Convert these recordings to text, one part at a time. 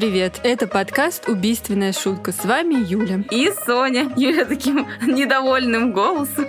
привет! Это подкаст «Убийственная шутка». С вами Юля. И Соня. Юля таким недовольным голосом.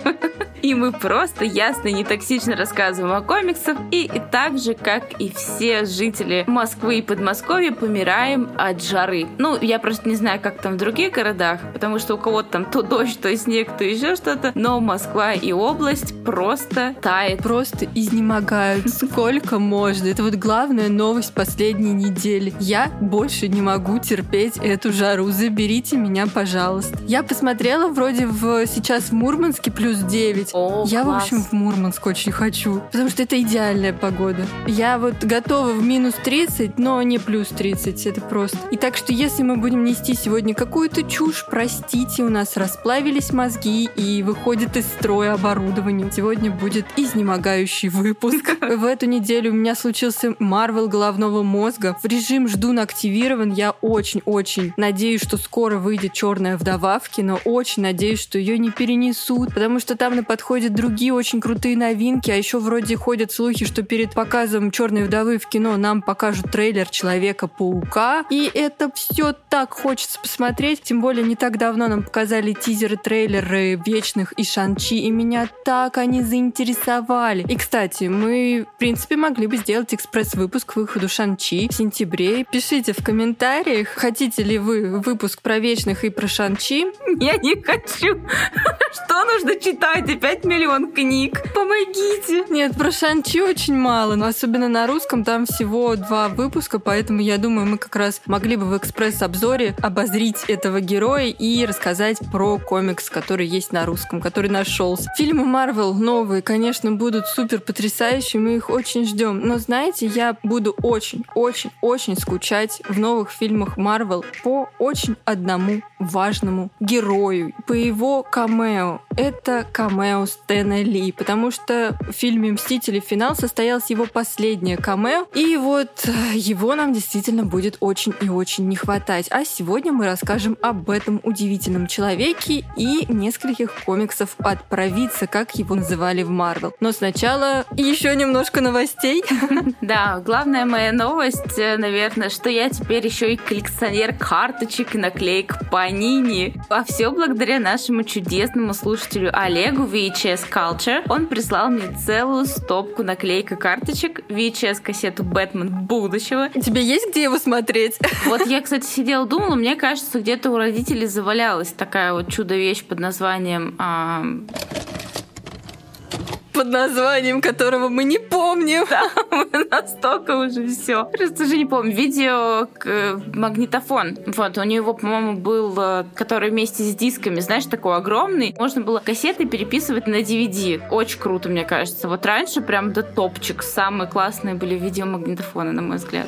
И мы просто ясно и нетоксично рассказываем о комиксах. И, и так же, как и все жители Москвы и Подмосковья, помираем от жары. Ну, я просто не знаю, как там в других городах, потому что у кого-то там то дождь, то снег, то еще что-то. Но Москва и область просто тает. Просто изнемогают. Сколько можно. Это вот главная новость последней недели. Я больше не могу терпеть эту жару. Заберите меня, пожалуйста. Я посмотрела вроде в сейчас в Мурманске плюс 9. О, Я, класс. в общем, в Мурманск очень хочу, потому что это идеальная погода. Я вот готова в минус 30, но не плюс 30, это просто. И так что, если мы будем нести сегодня какую-то чушь, простите, у нас расплавились мозги и выходит из строя оборудование. Сегодня будет изнемогающий выпуск. В эту неделю у меня случился Марвел головного мозга. В режим ждун активирован. Я очень-очень надеюсь, что скоро выйдет Черная вдова в кино. Очень надеюсь, что ее не перенесут, потому что там на подходят другие очень крутые новинки, а еще вроде ходят слухи, что перед показом Черной вдовы в кино нам покажут трейлер Человека-паука. И это все так хочется посмотреть. Тем более не так давно нам показали тизеры, трейлеры Вечных и Шанчи, и меня так они заинтересовали. И, кстати, мы, в принципе, могли бы сделать экспресс-выпуск к выходу Шанчи в сентябре. Пишите в комментариях, хотите ли вы выпуск про Вечных и про Шанчи. Я не хочу. Что нужно читать? И 5 миллион книг. Помогите. Нет, про Шанчи очень мало, но особенно на русском там всего два выпуска, поэтому я думаю, мы как раз могли бы в экспресс-обзоре обозрить этого героя и рассказать про комикс, который есть на русском, который нашелся. Фильмы Марвел новые, конечно, будут супер потрясающие, мы их очень ждем. Но знаете, я буду очень-очень-очень скучать в новых фильмах Марвел по очень одному важному герою, по его камео. Это камео Стэна Ли, потому что в фильме «Мстители. Финал» состоялось его последнее камео, и вот э, его нам действительно будет очень и очень не хватать. А сегодня мы расскажем об этом удивительном человеке и нескольких комиксов от провидца, как его называли в Марвел. Но сначала еще немножко новостей. Да, главная моя новость, э, наверное, что я теперь еще и коллекционер карточек и наклеек Панини. А все благодаря нашему чудесному слушателю Олегу VHS Culture. Он прислал мне целую стопку наклеек и карточек, VHS-кассету «Бэтмен будущего». Тебе есть где его смотреть? Вот я, кстати, сидела, думала, мне кажется, где-то у родителей завалялась такая вот чудо-вещь под названием... а, Под названием которого мы не помним. Настолько уже все. Просто уже не помню. Видео к- магнитофон. Вот, у него, по-моему, был, э, который вместе с дисками, знаешь, такой огромный. Можно было кассеты переписывать на DVD. Очень круто, мне кажется. Вот раньше прям до топчик. Самые классные были видеомагнитофоны, на мой взгляд.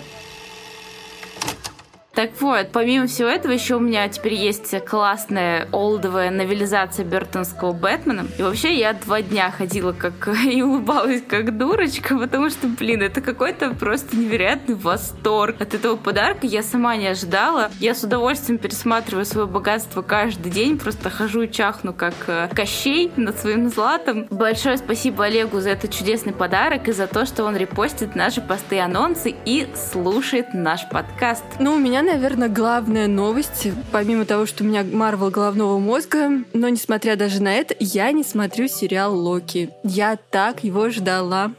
Так вот, помимо всего этого, еще у меня теперь есть классная олдовая новелизация Бертонского Бэтмена. И вообще я два дня ходила как и улыбалась как дурочка, потому что, блин, это какой-то просто невероятный восторг от этого подарка. Я сама не ожидала. Я с удовольствием пересматриваю свое богатство каждый день, просто хожу и чахну как э, Кощей над своим златом. Большое спасибо Олегу за этот чудесный подарок и за то, что он репостит наши посты анонсы и слушает наш подкаст. Ну, у меня, наверное, главная новость, помимо того, что у меня Марвел головного мозга, но несмотря даже на это, я не смотрю сериал Локи. Я так его ждала.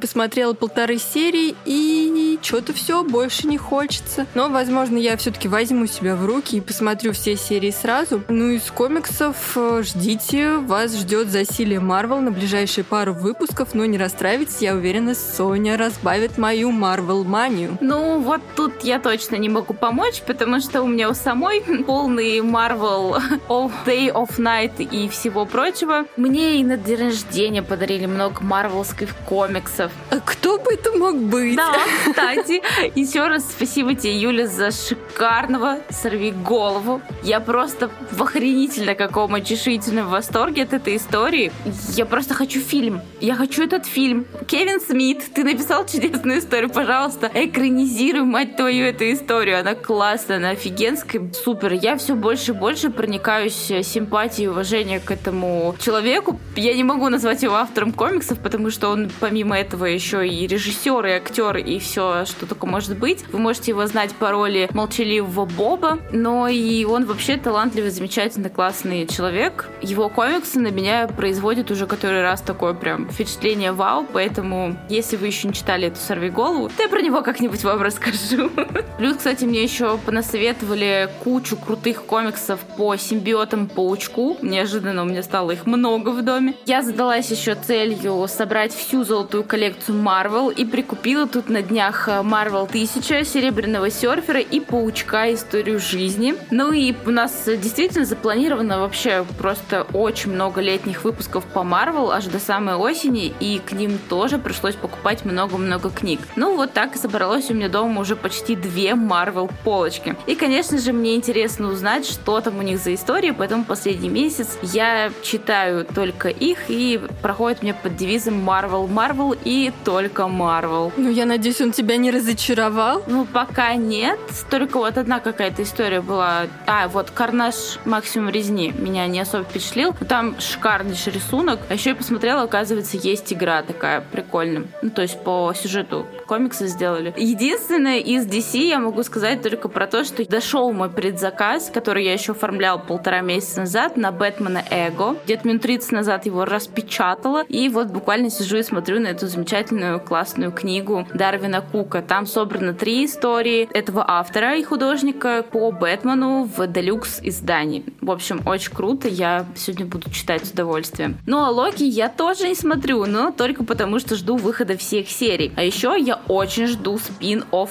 Посмотрела полторы серии и что-то все больше не хочется. Но, возможно, я все-таки возьму себя в руки и посмотрю все серии сразу. Ну, из комиксов э, ждите, вас ждет засилие Марвел на ближайшие пару выпусков, но не расстраивайтесь, я уверена, Соня разбавит мою Марвел манию. Ну, вот тут я точно не могу помочь, потому что у меня у самой полный Marvel All Day of Night и всего прочего. Мне и на день рождения подарили много марвелских комиксов. А кто бы это мог быть? Да, кстати, еще раз спасибо тебе, Юля, за шикарного «Сорви голову». Я просто в охренительно каком очешительном восторге от этой истории. Я просто хочу фильм. Я хочу этот фильм. Кевин Смит, ты написал чудесную историю, пожалуйста, экранизируй, мать твою, эту историю. Она классная, она офигенская, супер. Я все больше и больше проникаюсь симпатией и уважением к этому человеку. Я не могу назвать его автором комиксов, потому что он помимо этого еще и режиссер, и актер, и все, что только может быть. Вы можете его знать по роли молчаливого Боба, но и он вообще талантливый, замечательный, классный человек. Его комиксы на меня производят уже который раз такое прям впечатление вау, поэтому если вы еще не читали эту «Сорви голову», то я про него как-нибудь вам расскажу. Плюс, кстати, мне еще понасоветовали кучу крутых комиксов по симбиотам паучку. Неожиданно у меня стало их много в доме. Я задалась еще целью собрать всю золотую коллекцию Marvel и прикупила тут на днях Marvel 1000, Серебряного серфера и Паучка Историю жизни. Ну и у нас действительно запланировано вообще просто очень много летних выпусков по Marvel аж до самой осени, и к ним тоже пришлось покупать много-много книг. Ну вот так и собралось у меня дома уже почти две Marvel полочки. И, конечно же, мне интересно узнать, что там у них за истории, поэтому последний месяц я читаю только их, и проходит мне под девизом Marvel, Marvel и только Marvel. Ну, я надеюсь, он тебя не разочаровал? Ну, пока нет. Только вот одна какая-то история была. А, вот Карнаж Максимум Резни меня не особо впечатлил. Там шикарнейший рисунок. А еще я посмотрела, оказывается, есть игра такая прикольная. Ну, то есть по сюжету комикса сделали. Единственное из DC я могу сказать только про то, что дошел мой предзаказ, который я еще оформлял полтора месяца назад на Бэтмена Эго. Где-то минут 30 назад его распечатала. И вот буквально сижу и смотрю на эту замечательную классную книгу Дарвина Кука. Там собрано три истории этого автора и художника по Бэтмену в делюкс издании. В общем, очень круто. Я сегодня буду читать с удовольствием. Ну а Локи я тоже не смотрю, но только потому, что жду выхода всех серий. А еще я очень жду спин-офф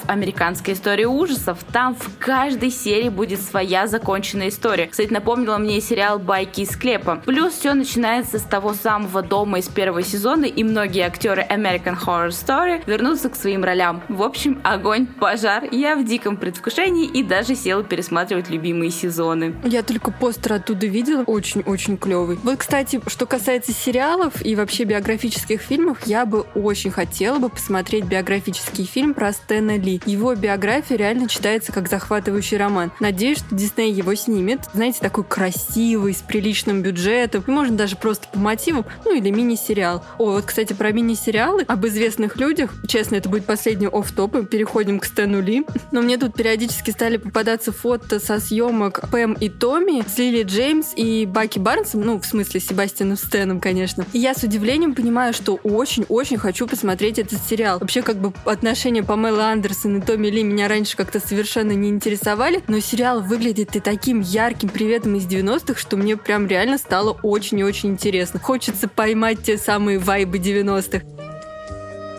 американской истории ужасов. Там в каждой серии будет своя законченная история. Кстати, напомнила мне сериал «Байки из склепа». Плюс все начинается с того самого дома из первого сезона, и многие актеры American Horror Story вернутся к своим ролям. В общем, огонь, пожар. Я в диком предвкушении и даже села пересматривать любимые сезоны. Я только постер оттуда видела. Очень-очень клевый. Вот, кстати, что касается сериалов и вообще биографических фильмов, я бы очень хотела бы посмотреть биографический фильм про Стэна Ли. Его биография реально читается как захватывающий роман. Надеюсь, что Дисней его снимет. Знаете, такой красивый, с приличным бюджетом. И можно даже просто по мотивам, ну или мини-сериал. О, вот, кстати, про мини-сериалы об известных людях. Честно, это будет последний оф топ и переходим к Стэну Ли. Но мне тут периодически стали попадаться фото со съемок Пэм и Томми с Лили Джеймс и Баки Барнсом, ну, в смысле, Себастьяном Стэном, конечно. И я с удивлением понимаю, что очень-очень хочу посмотреть этот сериал. Вообще, как бы отношения Памелы Андерсон и Томми Ли меня раньше как-то совершенно не интересовали, но сериал выглядит и таким ярким приветом из 90-х, что мне прям реально стало очень и очень интересно. Хочется поймать те самые вайбы 90-х.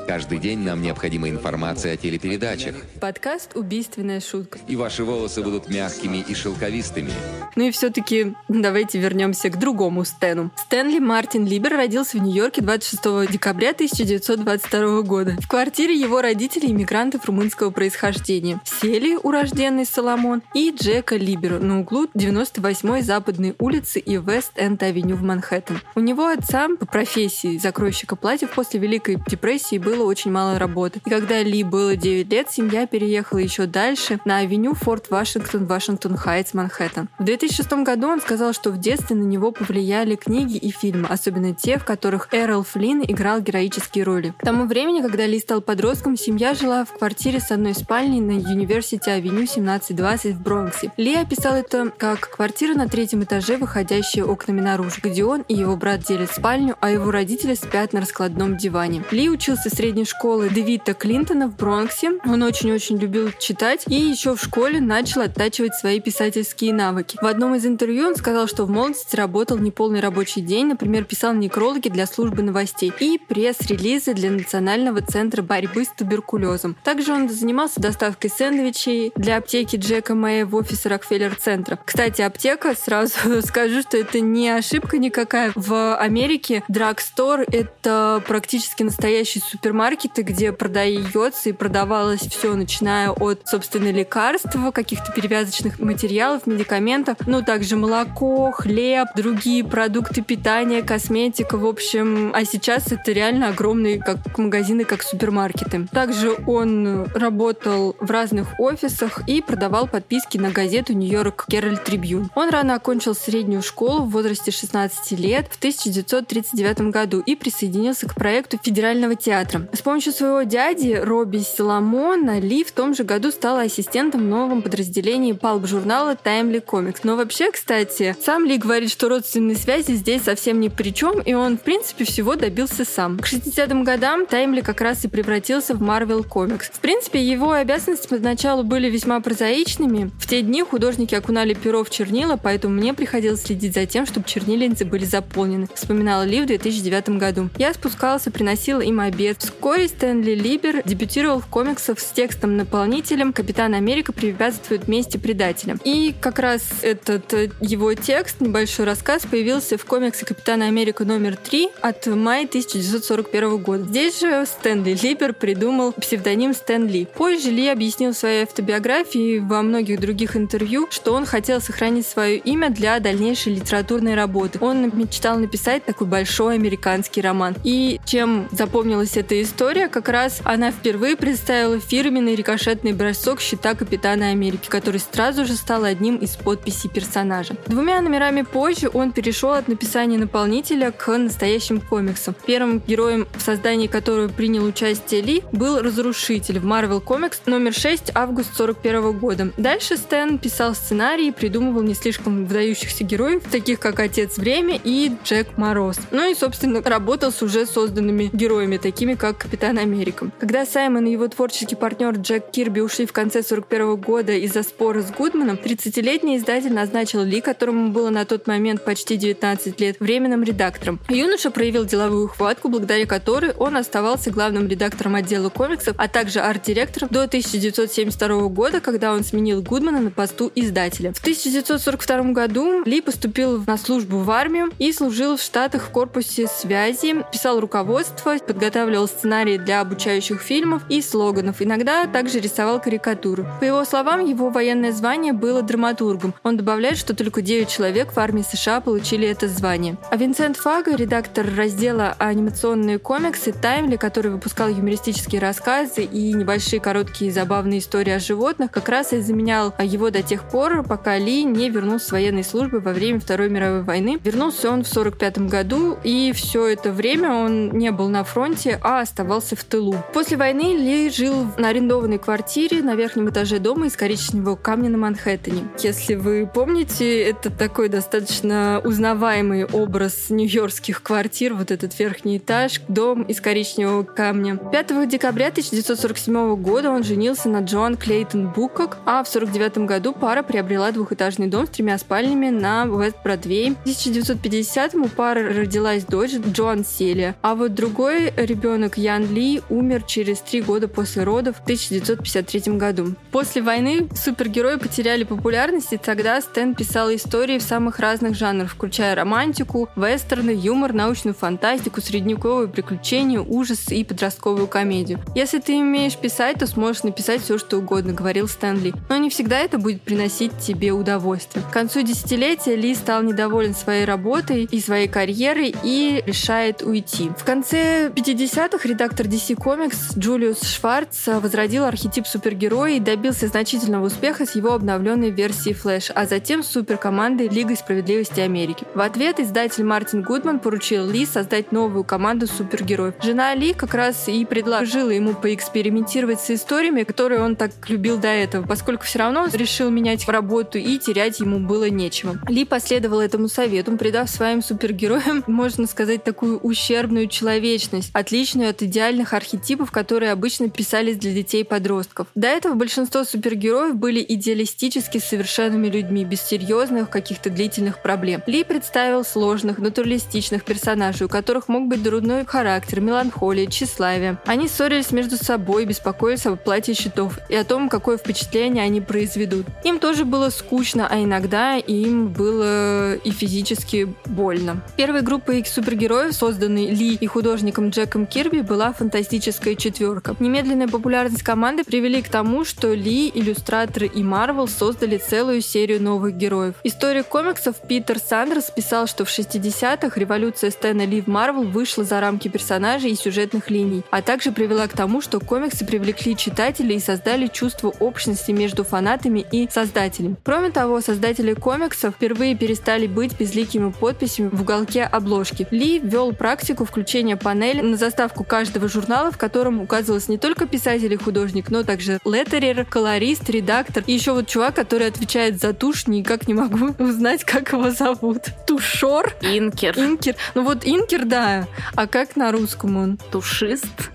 Каждый день нам необходима информация о телепередачах. Подкаст «Убийственная шутка». И ваши волосы будут мягкими и шелковистыми. Ну и все-таки давайте вернемся к другому Стэну. Стэнли Мартин Либер родился в Нью-Йорке 26 декабря 1922 года. В квартире его родителей иммигрантов румынского происхождения. Сели, урожденный Соломон, и Джека Либера на углу 98-й Западной улицы и Вест-Энд-авеню в Манхэттен. У него отца по профессии закройщика платьев после Великой депрессии был было очень мало работы. И когда Ли было 9 лет, семья переехала еще дальше на авеню Форт Вашингтон, Вашингтон Хайтс, Манхэттен. В 2006 году он сказал, что в детстве на него повлияли книги и фильмы, особенно те, в которых Эрл Флинн играл героические роли. К тому времени, когда Ли стал подростком, семья жила в квартире с одной спальней на University Авеню 1720 в Бронксе. Ли описал это как квартира на третьем этаже, выходящая окнами наружу, где он и его брат делят спальню, а его родители спят на раскладном диване. Ли учился с средней школы Дэвида Клинтона в Бронксе. Он очень-очень любил читать и еще в школе начал оттачивать свои писательские навыки. В одном из интервью он сказал, что в молодости работал неполный рабочий день, например, писал некрологи для службы новостей и пресс-релизы для Национального центра борьбы с туберкулезом. Также он занимался доставкой сэндвичей для аптеки Джека Мэя в офисе Рокфеллер-центра. Кстати, аптека, сразу скажу, что это не ошибка никакая. В Америке драгстор — это практически настоящий супер супермаркеты, где продается и продавалось все, начиная от, собственно, лекарств, каких-то перевязочных материалов, медикаментов, ну, также молоко, хлеб, другие продукты питания, косметика, в общем. А сейчас это реально огромные как магазины, как супермаркеты. Также он работал в разных офисах и продавал подписки на газету Нью-Йорк Кераль Трибьюн. Он рано окончил среднюю школу в возрасте 16 лет в 1939 году и присоединился к проекту федерального театра. С помощью своего дяди Робби Соломона Ли в том же году стала ассистентом в новом подразделении палп-журнала Timely Comics. Но вообще, кстати, сам Ли говорит, что родственные связи здесь совсем ни при чем, и он, в принципе, всего добился сам. К 60-м годам Таймли как раз и превратился в Marvel Comics. В принципе, его обязанности поначалу были весьма прозаичными. В те дни художники окунали перо в чернила, поэтому мне приходилось следить за тем, чтобы чернильницы были заполнены, вспоминала Ли в 2009 году. Я спускался, приносил им обед. Вскоре Стэнли Либер дебютировал в комиксах с текстом-наполнителем «Капитан Америка препятствует мести предателям». И как раз этот э, его текст, небольшой рассказ, появился в комиксе «Капитана Америка номер 3» от мая 1941 года. Здесь же Стэнли Либер придумал псевдоним Стэн Ли. Позже Ли объяснил в своей автобиографии и во многих других интервью, что он хотел сохранить свое имя для дальнейшей литературной работы. Он мечтал написать такой большой американский роман. И чем запомнилась эта история, как раз она впервые представила фирменный рикошетный бросок щита Капитана Америки, который сразу же стал одним из подписей персонажа. Двумя номерами позже он перешел от написания наполнителя к настоящим комиксам. Первым героем, в создании которого принял участие Ли, был Разрушитель в Marvel Comics номер 6 август 41 года. Дальше Стэн писал сценарий и придумывал не слишком выдающихся героев, таких как Отец Время и Джек Мороз. Ну и, собственно, работал с уже созданными героями, такими как Капитан Америка. Когда Саймон и его творческий партнер Джек Кирби ушли в конце 41 года из-за спора с Гудманом, 30-летний издатель назначил Ли, которому было на тот момент почти 19 лет, временным редактором. Юноша проявил деловую хватку, благодаря которой он оставался главным редактором отдела комиксов, а также арт-директором до 1972 года, когда он сменил Гудмана на посту издателя. В 1942 году Ли поступил на службу в армию и служил в Штатах в корпусе связи, писал руководство, подготавливал сценарии для обучающих фильмов и слоганов. Иногда также рисовал карикатуры. По его словам, его военное звание было драматургом. Он добавляет, что только 9 человек в армии США получили это звание. А Винсент Фага, редактор раздела анимационные комиксы Таймли, который выпускал юмористические рассказы и небольшие короткие забавные истории о животных, как раз и заменял его до тех пор, пока Ли не вернулся с военной службы во время Второй мировой войны. Вернулся он в 1945 году, и все это время он не был на фронте, а оставался в тылу. После войны Ли жил на арендованной квартире на верхнем этаже дома из коричневого камня на Манхэттене. Если вы помните, это такой достаточно узнаваемый образ нью-йоркских квартир, вот этот верхний этаж, дом из коричневого камня. 5 декабря 1947 года он женился на Джоан Клейтон Букок, а в 1949 году пара приобрела двухэтажный дом с тремя спальнями на Вест-Бродвей. В 1950 у пары родилась дочь Джоан Селия, а вот другой ребенок Ян Ли умер через три года после родов в 1953 году. После войны супергерои потеряли популярность, и тогда Стэн писал истории в самых разных жанрах, включая романтику, вестерны, юмор, научную фантастику, средневековые приключения, ужас и подростковую комедию. Если ты умеешь писать, то сможешь написать все, что угодно, говорил Стэнли. Но не всегда это будет приносить тебе удовольствие. К концу десятилетия Ли стал недоволен своей работой и своей карьерой и решает уйти. В конце 50-х редактор DC Comics Джулиус Шварц возродил архетип супергероя и добился значительного успеха с его обновленной версией Флэш, а затем с суперкомандой Лигой справедливости Америки. В ответ издатель Мартин Гудман поручил Ли создать новую команду супергероев. Жена Ли как раз и предложила ему поэкспериментировать с историями, которые он так любил до этого, поскольку все равно решил менять работу и терять ему было нечего. Ли последовал этому совету, придав своим супергероям, можно сказать, такую ущербную человечность, отличную от идеальных архетипов, которые обычно писались для детей и подростков. До этого большинство супергероев были идеалистически совершенными людьми, без серьезных каких-то длительных проблем. Ли представил сложных, натуралистичных персонажей, у которых мог быть дурной характер, меланхолия, тщеславие. Они ссорились между собой, беспокоились об оплате счетов и о том, какое впечатление они произведут. Им тоже было скучно, а иногда им было и физически больно. Первой группой супергероев, созданной Ли и художником Джеком Кирби, была фантастическая четверка. Немедленная популярность команды привели к тому, что Ли, иллюстраторы и Марвел создали целую серию новых героев. Историк комиксов Питер Сандерс писал, что в 60-х революция Стэна Ли в Марвел вышла за рамки персонажей и сюжетных линий, а также привела к тому, что комиксы привлекли читателей и создали чувство общности между фанатами и создателями. Кроме того, создатели комиксов впервые перестали быть безликими подписями в уголке обложки. Ли ввел практику включения панели на заставку каждого журнала, в котором указывалось не только писатель и художник, но также леттерер, колорист, редактор и еще вот чувак, который отвечает за тушь, никак не могу узнать, как его зовут. Тушор? Инкер. Инкер. Ну вот Инкер, да. А как на русском он? Тушист.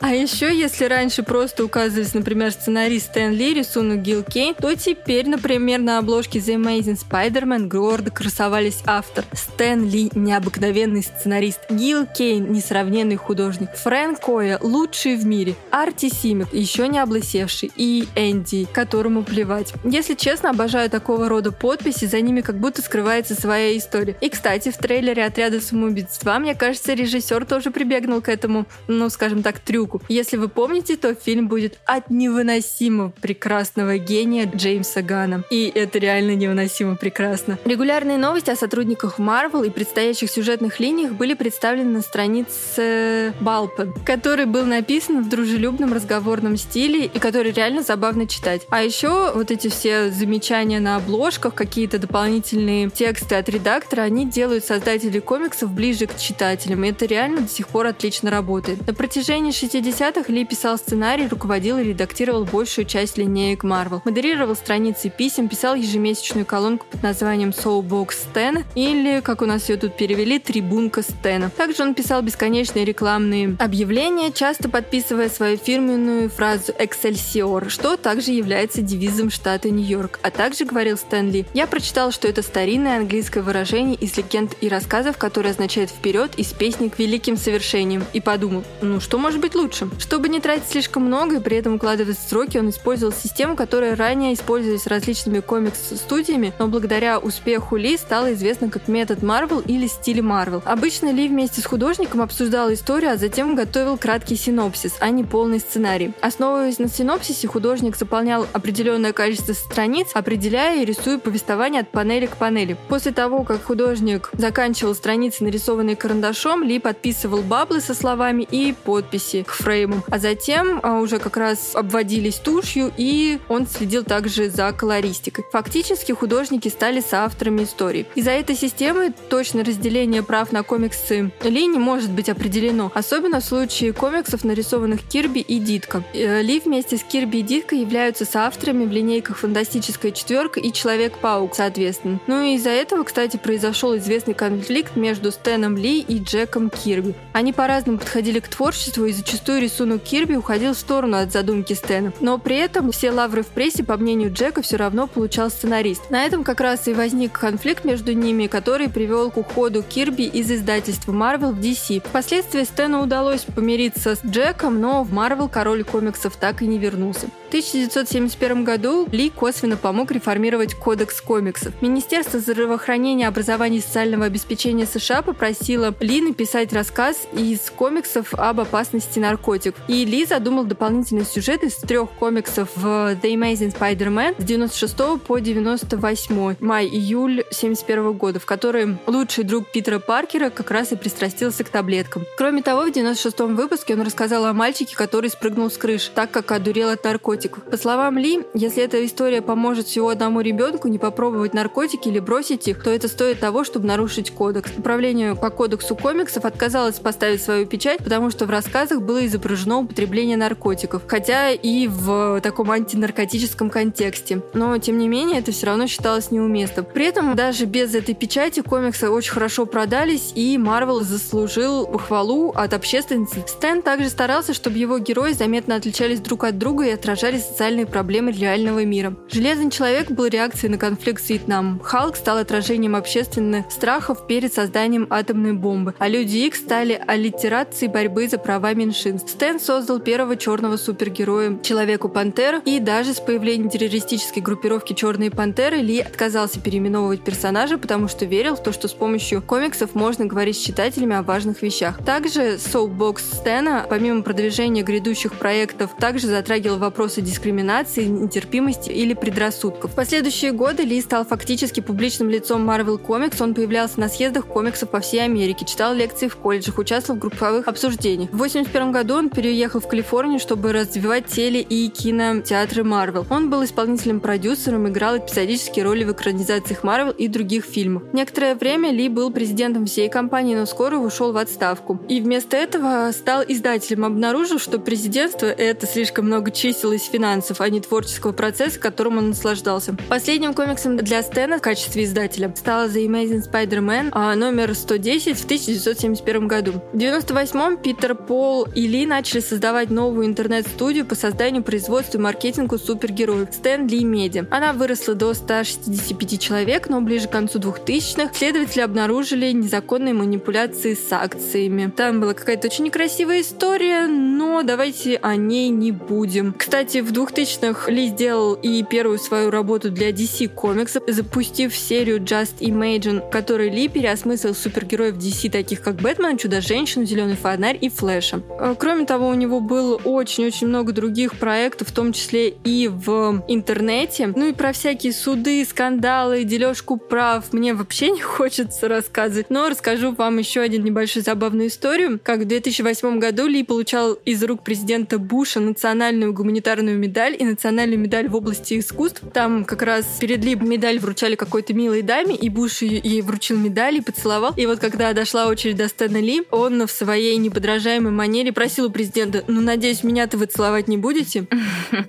А еще, если раньше просто указывались, например, сценарист Стэн Ли, рисунок Гил Кейн, то теперь, например, на обложке The Amazing Spider-Man гордо красовались автор Стэн Ли, необыкновенный сценарист, Гил Кейн, несравненный художник, Фрэнк Коя, лучший в мире, Арти Симик, еще не облысевший, и Энди, которому плевать. Если честно, обожаю такого рода подписи, за ними как будто скрывается своя история. И, кстати, в трейлере «Отряда самоубийц 2», мне кажется, режиссер тоже прибегнул к этому, ну, скажем так, трюку. Если вы помните, то фильм будет от невыносимо прекрасного гения Джеймса Гана. И это реально невыносимо прекрасно. Регулярные новости о сотрудниках Marvel и предстоящих сюжетных линиях были представлены на странице Балпа, который был написан в дружелюбном разговорном стиле и который реально забавно читать. А еще вот эти все замечания на обложках, какие-то дополнительные тексты от редактора, они делают создателей комиксов ближе к читателям. И это реально до сих пор отлично работает. На протяжении 60-х Ли писал сценарий, руководил и редактировал большую часть линеек Marvel. Модерировал страницы писем, писал ежемесячную колонку под названием Soulbox Стена или, как у нас ее тут перевели, Трибунка Стена. Также он писал бесконечные рекламные объявления, часто подписывая свою фирменную фразу «Excelsior», что также является девизом штата Нью-Йорк. А также говорил Стэнли, «Я прочитал, что это старинное английское выражение из легенд и рассказов, которое означает «вперед» из песни к великим совершениям». И подумал, ну что может быть лучше? Чтобы не тратить слишком много и при этом укладывать сроки, он использовал систему, которая ранее использовалась различными комикс-студиями, но благодаря успеху Ли стала известна как метод Marvel или стиль Marvel. Обычно Ли вместе с художником обсуждал историю, а затем готовил краткий синопсис, а не полный сценарий. Основываясь на синопсисе, художник заполнял определенное количество страниц, определяя и рисуя повествование от панели к панели. После того, как художник заканчивал страницы, нарисованные карандашом, Ли подписывал баблы со словами и подписи к фреймам, а затем а, уже как раз обводились тушью, и он следил также за колористикой. Фактически художники стали соавторами истории. Из-за этой системы точное разделение прав на комиксы Ли не может быть определено, особенно в случае комиксов, нарисованных Кирби и Дитко. Э, Ли вместе с Кирби и Дитко являются соавторами в линейках «Фантастическая четверка» и «Человек-паук», соответственно. Ну и из-за этого, кстати, произошел известный конфликт между Стэном Ли и Джеком Кирби. Они по-разному подходили к творчеству, и зачастую рисунок Кирби уходил в сторону от задумки Стэна. Но при этом все лавры в прессе, по мнению Джека, все равно получал сценарист. На этом как раз и возник конфликт между ними, который привел к уходу Кирби из издательства Marvel в DC. Впоследствии Стэну удалось помириться с Джеком, но в Marvel король комиксов так и не вернулся. В 1971 году Ли косвенно помог реформировать Кодекс комиксов. Министерство здравоохранения, образования и социального обеспечения США попросило Ли написать рассказ из комиксов об опасности наркотиков. И Ли задумал дополнительный сюжет из трех комиксов в The Amazing Spider-Man с 96 по 98 май-июль 71 года, в которой лучший друг Питера Паркера как раз и пристрастился к таблеткам. Кроме того, в 96 выпуске он рассказал о мальчике, который спрыгнул с крыши, так как одурел от наркотиков. По словам Ли, если эта история поможет всего одному ребенку не попробовать наркотики или бросить их, то это стоит того, чтобы нарушить кодекс. Управление по кодексу комиксов отказалось поставить свою печать, потому что в рассказах было изображено употребление наркотиков, хотя и в таком антинаркотическом контексте. Но, тем не менее, это все равно считалось неуместным. При этом, даже без этой печати, комиксы очень хорошо продались, и Марвел заслужил похвалу от общественности. Стэн также старался, чтобы его герои заметно отличались друг от друга и отражали социальные проблемы реального мира. Железный человек был реакцией на конфликт с Вьетнамом. Халк стал отражением общественных страхов перед созданием атомной бомбы, а Люди Икс стали аллитерацией борьбы за права меньшинств. Стэн создал первого черного супергероя Человеку-пантеру, и даже с появлением террористической группировки Черные пантеры Ли отказался переименовывать персонажа, потому что верил в то, что с помощью комиксов можно говорить с читателями о важных вещах. Также Soapbox Стэна, помимо продвижения грядущих проектов, также затрагивал вопросы вопросы дискриминации, нетерпимости или предрассудков. В последующие годы Ли стал фактически публичным лицом Marvel Comics. Он появлялся на съездах комиксов по всей Америке, читал лекции в колледжах, участвовал в групповых обсуждениях. В 1981 году он переехал в Калифорнию, чтобы развивать теле- и кинотеатры Marvel. Он был исполнительным продюсером, играл эпизодические роли в экранизациях Marvel и других фильмов. Некоторое время Ли был президентом всей компании, но скоро ушел в отставку. И вместо этого стал издателем, обнаружив, что президентство — это слишком много чисел из финансов, а не творческого процесса, которым он наслаждался. Последним комиксом для Стэна в качестве издателя стала The Amazing Spider-Man а, номер 110 в 1971 году. В 1998 Питер Пол и Ли начали создавать новую интернет-студию по созданию, производству и маркетингу супергероев Стэн Ли Медиа. Она выросла до 165 человек, но ближе к концу 2000-х следователи обнаружили незаконные манипуляции с акциями. Там была какая-то очень некрасивая история, но давайте о ней не будем. Кстати, в 2000-х Ли сделал и первую свою работу для DC комиксов, запустив серию Just Imagine, которой Ли переосмыслил супергероев DC, таких как Бэтмен, Чудо-женщину, Зеленый фонарь и Флэша. Э, кроме того, у него было очень-очень много других проектов, в том числе и в интернете. Ну и про всякие суды, скандалы, дележку прав мне вообще не хочется рассказывать, но расскажу вам еще один небольшую забавную историю. Как в 2008 году Ли получал из рук президента Буша национальную гуманитарную медаль и национальную медаль в области искусств. Там как раз перед Ли медаль вручали какой-то милой даме, и Буш ей вручил медаль и поцеловал. И вот когда дошла очередь до Стэна Ли, он в своей неподражаемой манере просил у президента, ну, надеюсь, меня-то вы целовать не будете?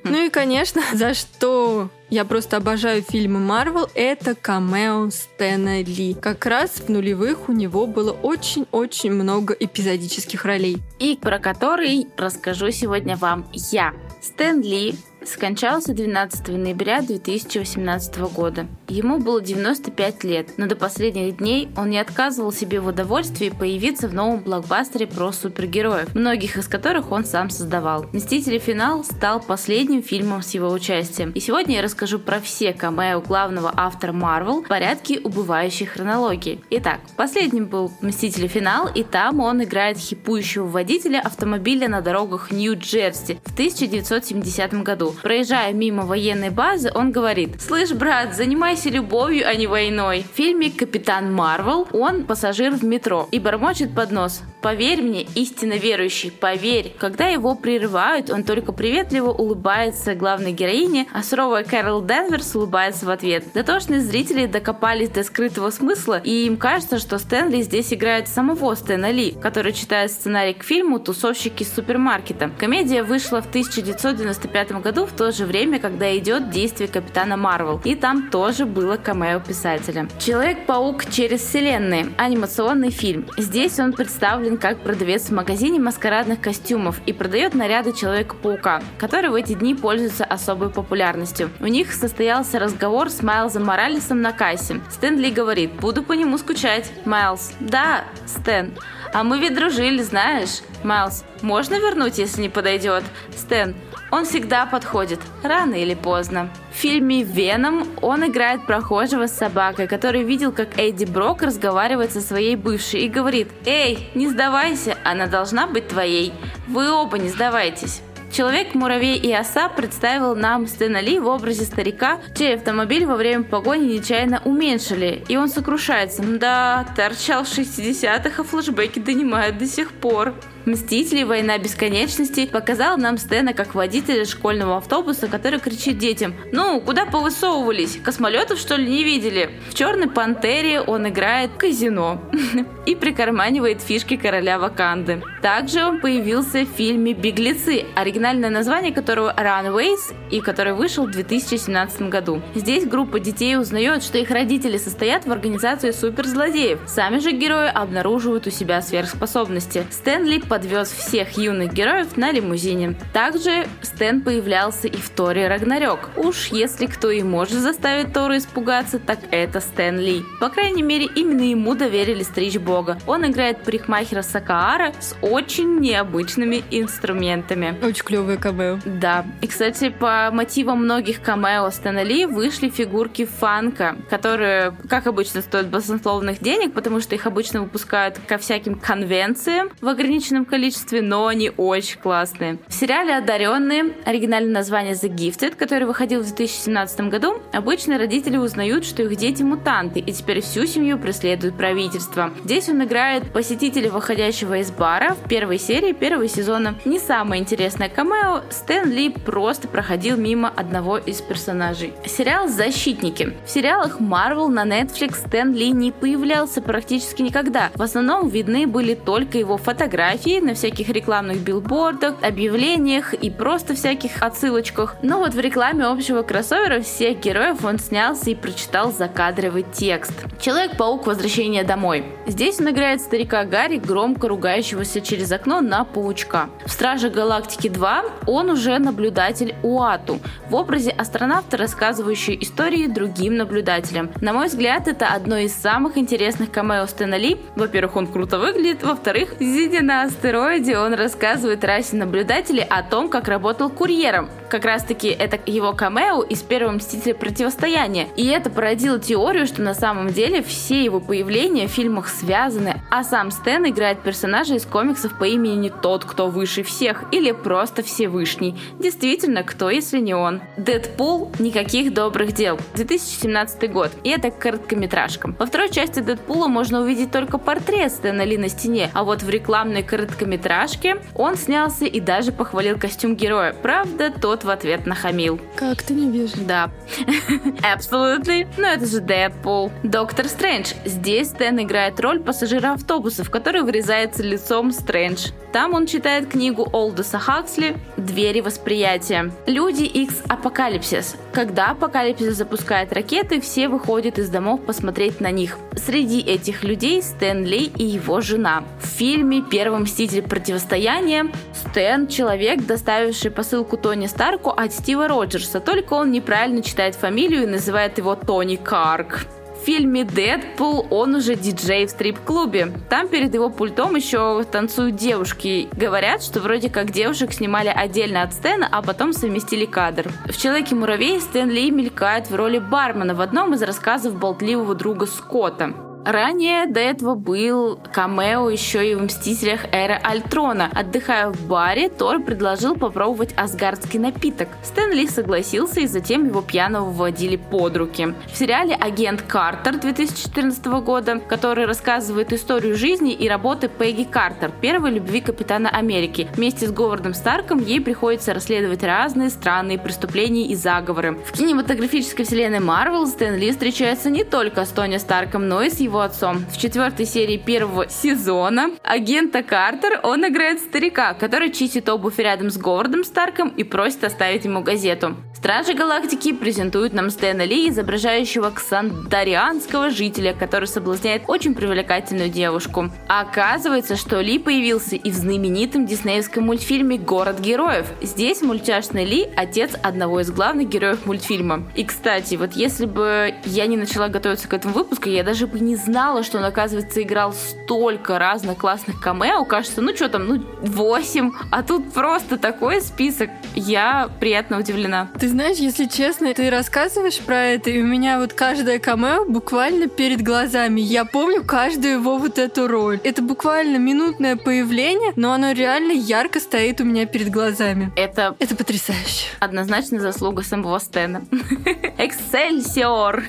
Ну и, конечно, за что я просто обожаю фильмы Марвел. Это камео Стэна Ли. Как раз в нулевых у него было очень-очень много эпизодических ролей. И про который расскажу сегодня вам я. Стэн Ли скончался 12 ноября 2018 года. Ему было 95 лет, но до последних дней он не отказывал себе в удовольствии появиться в новом блокбастере про супергероев, многих из которых он сам создавал. «Мстители. Финал» стал последним фильмом с его участием. И сегодня я расскажу про все камео главного автора Марвел в порядке убывающей хронологии. Итак, последним был «Мстители. Финал», и там он играет хипующего водителя автомобиля на дорогах Нью-Джерси в 1970 году. Проезжая мимо военной базы, он говорит, «Слышь, брат, занимайся любовью, а не войной». В фильме «Капитан Марвел» он пассажир в метро и бормочет под нос, «Поверь мне, истинно верующий, поверь». Когда его прерывают, он только приветливо улыбается главной героине, а суровая Кэрол Денверс улыбается в ответ. Дотошные зрители докопались до скрытого смысла, и им кажется, что Стэнли здесь играет самого Стэна Ли, который читает сценарий к фильму «Тусовщики супермаркета». Комедия вышла в 1995 году в то же время, когда идет действие Капитана Марвел. И там тоже было камео писателя. Человек-паук через вселенные. Анимационный фильм. Здесь он представлен как продавец в магазине маскарадных костюмов и продает наряды Человека-паука, который в эти дни пользуется особой популярностью. У них состоялся разговор с Майлзом Моралесом на кассе. Стэн Ли говорит, буду по нему скучать. Майлз, да, Стэн. А мы ведь дружили, знаешь. Майлз, можно вернуть, если не подойдет? Стэн, он всегда подходит, рано или поздно. В фильме «Веном» он играет прохожего с собакой, который видел, как Эдди Брок разговаривает со своей бывшей и говорит «Эй, не сдавайся, она должна быть твоей. Вы оба не сдавайтесь». Человек, муравей и оса представил нам Стэна Ли в образе старика, чей автомобиль во время погони нечаянно уменьшили, и он сокрушается. Да, торчал в 60-х, а флешбеки донимают до сих пор. Мстители. Война бесконечности показал нам Стэна как водителя школьного автобуса, который кричит детям «Ну, куда повысовывались? Космолетов, что ли, не видели?» В «Черной пантере» он играет казино и прикарманивает фишки короля Ваканды. Также он появился в фильме «Беглецы», оригинальное название которого «Runaways» и который вышел в 2017 году. Здесь группа детей узнает, что их родители состоят в организации суперзлодеев. Сами же герои обнаруживают у себя сверхспособности. Стэнли подвез всех юных героев на лимузине. Также Стэн появлялся и в Торе Рагнарёк. Уж если кто и может заставить Тору испугаться, так это Стэн Ли. По крайней мере, именно ему доверили стричь бога. Он играет парикмахера Сакаара с очень необычными инструментами. Очень клевые камео. Да. И, кстати, по мотивам многих камео Стэна Ли вышли фигурки фанка, которые, как обычно, стоят баснословных денег, потому что их обычно выпускают ко всяким конвенциям в ограниченном количестве, но они очень классные. В сериале «Одаренные» оригинальное название The Gifted, который выходил в 2017 году, обычно родители узнают, что их дети мутанты, и теперь всю семью преследует правительство. Здесь он играет посетителя, выходящего из бара в первой серии первого сезона. Не самое интересное камео, Стэн Ли просто проходил мимо одного из персонажей. Сериал «Защитники». В сериалах Marvel на Netflix Стэн Ли не появлялся практически никогда. В основном видны были только его фотографии на всяких рекламных билбордах, объявлениях и просто всяких отсылочках. Но вот в рекламе общего кроссовера всех героев он снялся и прочитал закадровый текст. Человек-паук Возвращение домой. Здесь он играет старика Гарри, громко ругающегося через окно на паучка. В Страже Галактики 2 он уже наблюдатель Уату в образе астронавта, рассказывающий истории другим наблюдателям. На мой взгляд, это одно из самых интересных камео Стэна Ли. Во-первых, он круто выглядит, во-вторых, сидя на астероиде, он рассказывает расе наблюдателей о том, как работал курьером. Как раз таки это его камео из первого Мстителя Противостояния. И это породило теорию, что на самом деле все его появления в фильмах связаны, а сам Стэн играет персонажа из комиксов по имени Тот, кто выше всех, или просто Всевышний. Действительно, кто, если не он? Дэдпул «Никаких добрых дел» 2017 год. И это короткометражка. Во второй части Дэдпула можно увидеть только портрет Стэна Ли на стене, а вот в рекламной короткометражке он снялся и даже похвалил костюм героя. Правда, тот в ответ нахамил. Как ты не вижу. Да. Absolutely. Но это же Дэдпул. Доктор Стрэндж. Здесь Стэн играет роль пассажира автобуса, в который врезается лицом Стрэндж. Там он читает книгу Олдоса Хаксли «Двери восприятия». Люди X Апокалипсис. Когда Апокалипсис запускает ракеты, все выходят из домов посмотреть на них. Среди этих людей Стэн Ли и его жена. В фильме «Первый мститель противостояния» Стэн – человек, доставивший посылку Тони Старку от Стива Роджерса, только он неправильно читает фамилию и называет его Тони Карк фильме «Дэдпул» он уже диджей в стрип-клубе. Там перед его пультом еще танцуют девушки. Говорят, что вроде как девушек снимали отдельно от Стэна, а потом совместили кадр. В «Человеке-муравей» Стэн Ли мелькает в роли бармена в одном из рассказов болтливого друга Скотта. Ранее до этого был камео еще и в «Мстителях. Эра Альтрона». Отдыхая в баре, Тор предложил попробовать асгардский напиток. Стэн Ли согласился, и затем его пьяного вводили под руки. В сериале «Агент Картер» 2014 года, который рассказывает историю жизни и работы Пегги Картер, первой любви Капитана Америки. Вместе с Говардом Старком ей приходится расследовать разные странные преступления и заговоры. В кинематографической вселенной Марвел Стэн Ли встречается не только с Тони Старком, но и с его его отцом. В четвертой серии первого сезона агента Картер, он играет старика, который чистит обувь рядом с Говардом Старком и просит оставить ему газету. Стражи Галактики презентуют нам Стэна Ли, изображающего ксандарианского жителя, который соблазняет очень привлекательную девушку. А оказывается, что Ли появился и в знаменитом диснеевском мультфильме «Город героев». Здесь мультяшный Ли – отец одного из главных героев мультфильма. И, кстати, вот если бы я не начала готовиться к этому выпуску, я даже бы не знала, что он, оказывается, играл столько разных классных камео. Кажется, ну что там, ну 8, а тут просто такой список. Я приятно удивлена. Ты знаешь, если честно, ты рассказываешь про это, и у меня вот каждое камео буквально перед глазами. Я помню каждую его вот эту роль. Это буквально минутное появление, но оно реально ярко стоит у меня перед глазами. Это... Это потрясающе. Однозначно заслуга самого Стэна. Эксельсиор!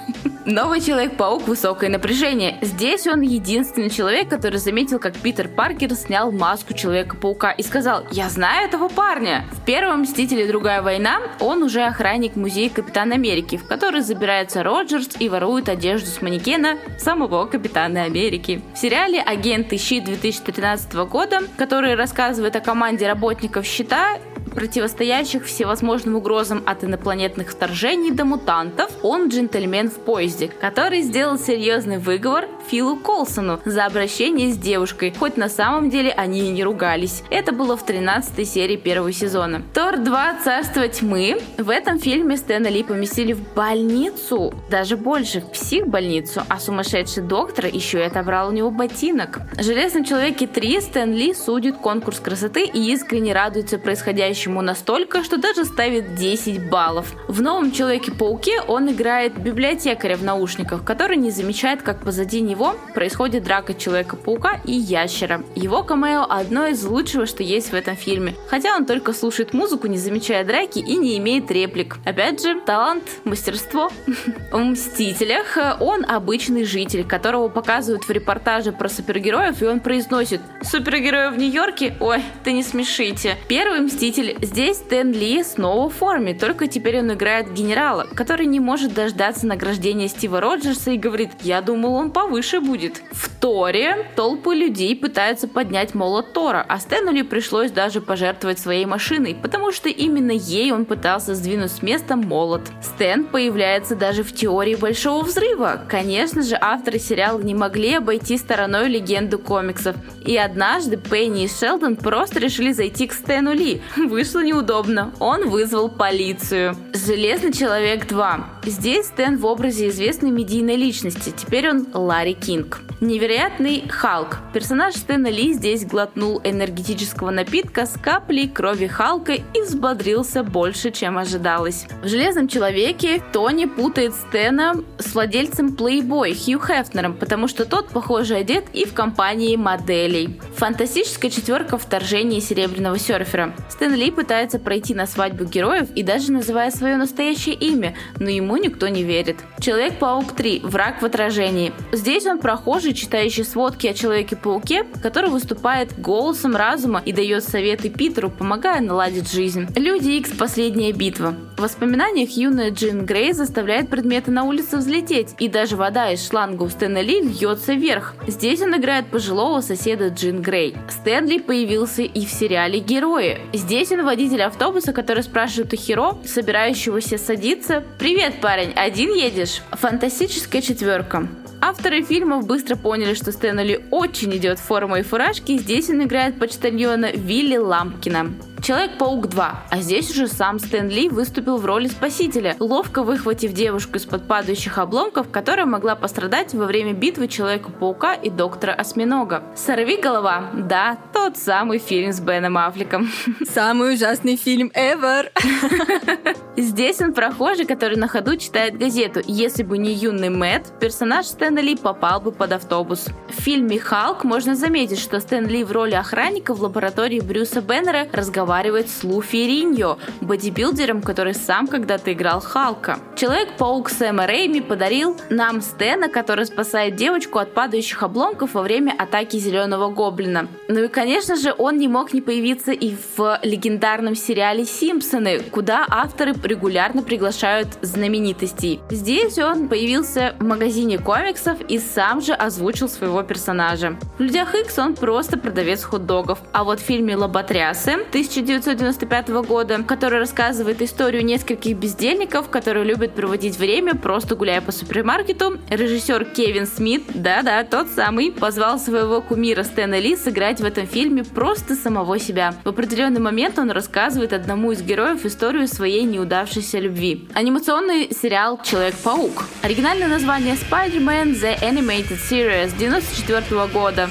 Новый Человек-паук высокое напряжение. Здесь он единственный человек, который заметил, как Питер Паркер снял маску Человека-паука и сказал, я знаю этого парня. В первом Мстителе Другая война он уже охранник музея Капитана Америки, в который забирается Роджерс и ворует одежду с манекена самого Капитана Америки. В сериале «Агенты Щит» 2013 года, который рассказывает о команде работников Щита, противостоящих всевозможным угрозам от инопланетных вторжений до мутантов, он джентльмен в поезде, который сделал серьезный выговор Филу Колсону за обращение с девушкой, хоть на самом деле они и не ругались. Это было в 13 серии первого сезона. Тор 2 Царство тьмы. В этом фильме Стэна Ли поместили в больницу, даже больше, в психбольницу, а сумасшедший доктор еще и отобрал у него ботинок. В Железном человеке 3 Стэн Ли судит конкурс красоты и искренне радуется происходящему настолько, что даже ставит 10 баллов. В новом Человеке-пауке он играет библиотекаря в наушниках, который не замечает, как позади него него происходит драка Человека-паука и Ящера. Его камео одно из лучшего, что есть в этом фильме. Хотя он только слушает музыку, не замечая драки и не имеет реплик. Опять же, талант, мастерство. В «Мстителях» он обычный житель, которого показывают в репортаже про супергероев, и он произносит «Супергерои в Нью-Йорке? Ой, ты не смешите». Первый «Мститель» здесь Стэн Ли снова в форме, только теперь он играет генерала, который не может дождаться награждения Стива Роджерса и говорит «Я думал, он повыше будет». В Торе толпы людей пытаются поднять молот Тора, а Стэну Ли пришлось даже пожертвовать своей машиной, потому что именно ей он пытался сдвинуть с места молот. Стэн появляется даже в теории Большого Взрыва. Конечно же, авторы сериала не могли обойти стороной легенду комиксов. И однажды Пенни и Шелдон просто решили зайти к Стэну Ли. Вышло неудобно. Он вызвал полицию. Железный человек 2. Здесь Стэн в образе известной медийной личности. Теперь он Ларри Кинг. Невероятный Халк. Персонаж Стэна Ли здесь глотнул энергетического напитка с каплей крови Халка и взбодрился больше, чем ожидалось. В «Железном человеке» Тони путает Стэна с владельцем Playboy Хью Хефнером, потому что тот, похоже, одет и в компании моделей. Фантастическая четверка вторжения Серебряного серфера. Стэн Ли пытается пройти на свадьбу героев и даже называя свое настоящее имя, но ему никто не верит. Человек-паук 3. Враг в отражении. Здесь он прохожий, читающий сводки о Человеке-пауке, который выступает голосом разума и дает советы Питеру, помогая наладить жизнь. Люди Икс. Последняя битва. В воспоминаниях юная Джин Грей заставляет предметы на улице взлететь, и даже вода из шланга у Стэна Ли льется вверх. Здесь он играет пожилого соседа Джин Грей. Стэнли появился и в сериале «Герои». Здесь он водитель автобуса, который спрашивает у Хиро, собирающегося садиться, «Привет, парень, один едешь?» Фантастическая четверка. Авторы фильмов быстро поняли, что Стэнли очень идет форма и фуражки, и здесь он играет почтальона Вилли Лампкина. Человек-паук 2, а здесь уже сам Стэн Ли выступил в роли спасителя, ловко выхватив девушку из-под падающих обломков, которая могла пострадать во время битвы Человека-паука и Доктора Осьминога. «Сорви голова» — да, тот самый фильм с Беном Аффлеком. Самый ужасный фильм ever. Здесь он прохожий, который на ходу читает газету. Если бы не юный Мэтт, персонаж Стэна Ли попал бы под автобус. В фильме «Халк» можно заметить, что Стэн Ли в роли охранника в лаборатории Брюса Беннера разговаривает с Луфи Риньо, бодибилдером, который сам когда-то играл Халка. Человек-паук Сэма Рейми подарил нам Стэна, который спасает девочку от падающих обломков во время атаки Зеленого Гоблина. Ну и, конечно же, он не мог не появиться и в легендарном сериале «Симпсоны», куда авторы регулярно приглашают знаменитостей. Здесь он появился в магазине комиксов и сам же озвучил своего персонажа. В «Людях Икс» он просто продавец хот-догов, а вот в фильме «Лоботрясы» 1995 года, который рассказывает историю нескольких бездельников, которые любят проводить время, просто гуляя по супермаркету, режиссер Кевин Смит, да-да, тот самый, позвал своего кумира Стэна Ли сыграть в этом фильме просто самого себя. В определенный момент он рассказывает одному из героев историю своей неудавшейся любви. Анимационный сериал «Человек-паук». Оригинальное название Spider-Man The Animated Series 94 года.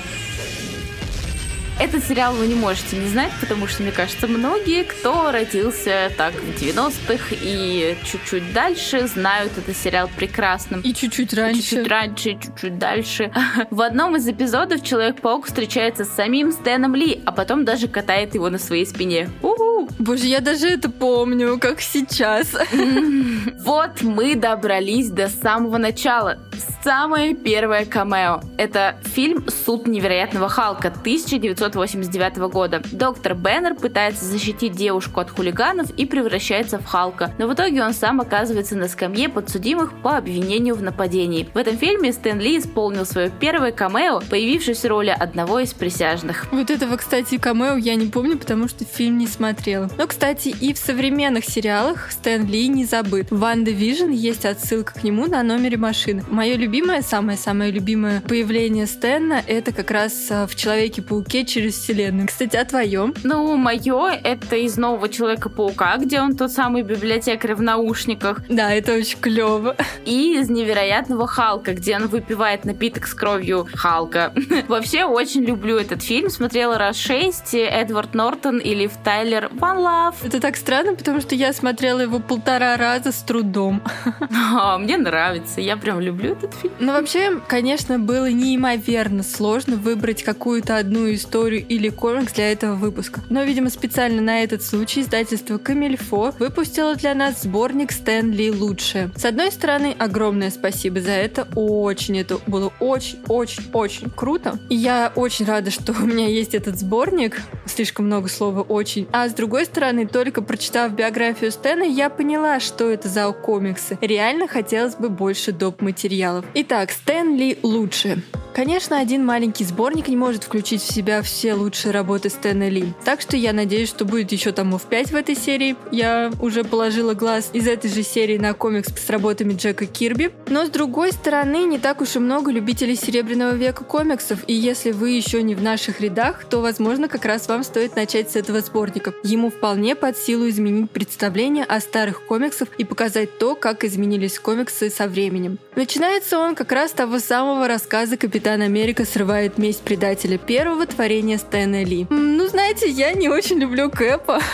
Этот сериал вы не можете не знать, потому что, мне кажется, многие, кто родился так в 90-х и чуть-чуть дальше, знают этот сериал прекрасным. И чуть-чуть раньше. Чуть-чуть раньше, чуть-чуть дальше. В одном из эпизодов Человек-паук встречается с самим Стэном Ли, а потом даже катает его на своей спине. У-ху! Боже, я даже это помню, как сейчас. Вот мы добрались до самого начала. Самое первое камео. Это фильм «Суд невероятного Халка» 1989 года. Доктор Беннер пытается защитить девушку от хулиганов и превращается в Халка, но в итоге он сам оказывается на скамье подсудимых по обвинению в нападении. В этом фильме Стэн Ли исполнил свое первое камео, появившись в роли одного из присяжных. Вот этого, кстати, камео я не помню, потому что фильм не смотрела. Но, кстати, и в современных сериалах Стэн Ли не забыт. В WandaVision есть отсылка к нему на номере машины. Мое любимое, самое-самое любимое появление Стэна — это как раз а, в Человеке-пауке через вселенную. Кстати, а твоем? Ну, мое это из нового Человека-паука, где он тот самый библиотекарь в наушниках. Да, это очень клево. И из невероятного Халка, где он выпивает напиток с кровью Халка. Вообще, очень люблю этот фильм. Смотрела раз шесть. Эдвард Нортон или в Тайлер One Love. Это так странно, потому что я смотрела его полтора раза с трудом. А, мне нравится. Я прям люблю этот фильм. Ну, вообще, конечно, было неимоверно сложно выбрать какую-то одну историю или комикс для этого выпуска. Но, видимо, специально на этот случай издательство Камильфо выпустило для нас сборник Стэнли лучшее. С одной стороны, огромное спасибо за это. Очень это было очень-очень-очень круто. И я очень рада, что у меня есть этот сборник. Слишком много слова «очень». А с другой стороны, только прочитав биографию Стэна, я поняла, что это за комиксы. Реально хотелось бы больше доп. Материалов. Итак, Стэнли лучше. Конечно, один маленький сборник не может включить в себя все лучшие работы Стэна Ли. Так что я надеюсь, что будет еще томов 5 в этой серии. Я уже положила глаз из этой же серии на комикс с работами Джека Кирби. Но с другой стороны, не так уж и много любителей Серебряного века комиксов. И если вы еще не в наших рядах, то, возможно, как раз вам стоит начать с этого сборника. Ему вполне под силу изменить представление о старых комиксах и показать то, как изменились комиксы со временем. Начинается он как раз того самого рассказа «Капитан Капитан Америка срывает месть предателя первого творения Стэна Ли. Ну, знаете, я не очень люблю Кэпа.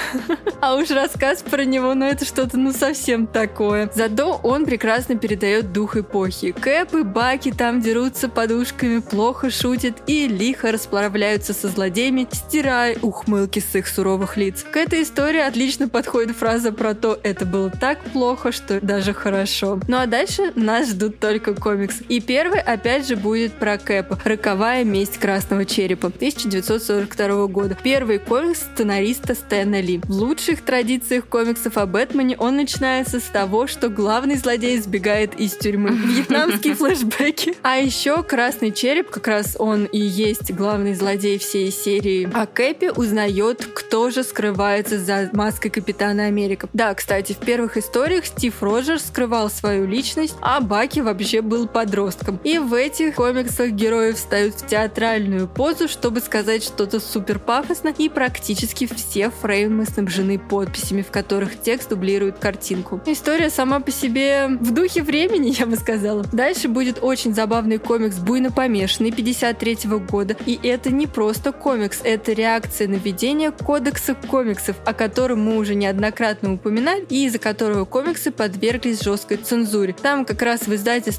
А уж рассказ про него, ну это что-то ну совсем такое. Зато он прекрасно передает дух эпохи. Кэп и Баки там дерутся подушками, плохо шутят и лихо расправляются со злодеями, стирая ухмылки с их суровых лиц. К этой истории отлично подходит фраза про то, это было так плохо, что даже хорошо. Ну а дальше нас ждут только комикс. И первый опять же будет про Кэпа «Роковая месть Красного Черепа» 1942 года. Первый комикс сценариста Стэна Ли. В лучших традициях комиксов о Бэтмене он начинается с того, что главный злодей сбегает из тюрьмы. Вьетнамские флешбеки. А еще Красный Череп, как раз он и есть главный злодей всей серии. А Кэпи узнает, кто же скрывается за маской Капитана Америка. Да, кстати, в первых историях Стив Роджерс скрывал свою личность, а Баки вообще был подростком. И в этих комиксах герои встают в театральную позу, чтобы сказать что-то супер пафосно, и практически все фреймы снабжены подписями, в которых текст дублирует картинку. История сама по себе в духе времени, я бы сказала. Дальше будет очень забавный комикс «Буйно помешанный» 53 года, и это не просто комикс, это реакция на введение кодекса комиксов, о котором мы уже неоднократно упоминали, и из-за которого комиксы подверглись жесткой цензуре. Там как раз в